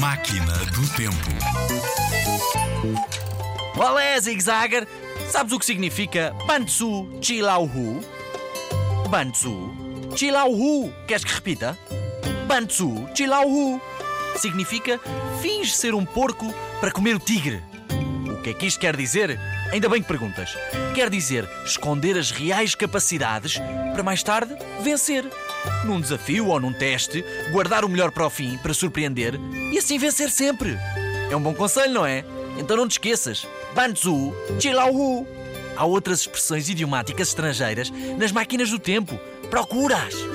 Máquina do Tempo. Olé, Zig Zagger! Sabes o que significa Bantsu Chilauhu? Bantsu Chilauhu. Queres que repita? Bantsu Chilauhu. Significa finge ser um porco para comer o tigre. O que é que isto quer dizer? Ainda bem que perguntas. Quer dizer esconder as reais capacidades para mais tarde vencer. Num desafio ou num teste, guardar o melhor para o fim para surpreender e assim vencer sempre. É um bom conselho, não é? Então não te esqueças. Banzu, Chilauhu. Há outras expressões idiomáticas estrangeiras nas máquinas do tempo. Procura-as!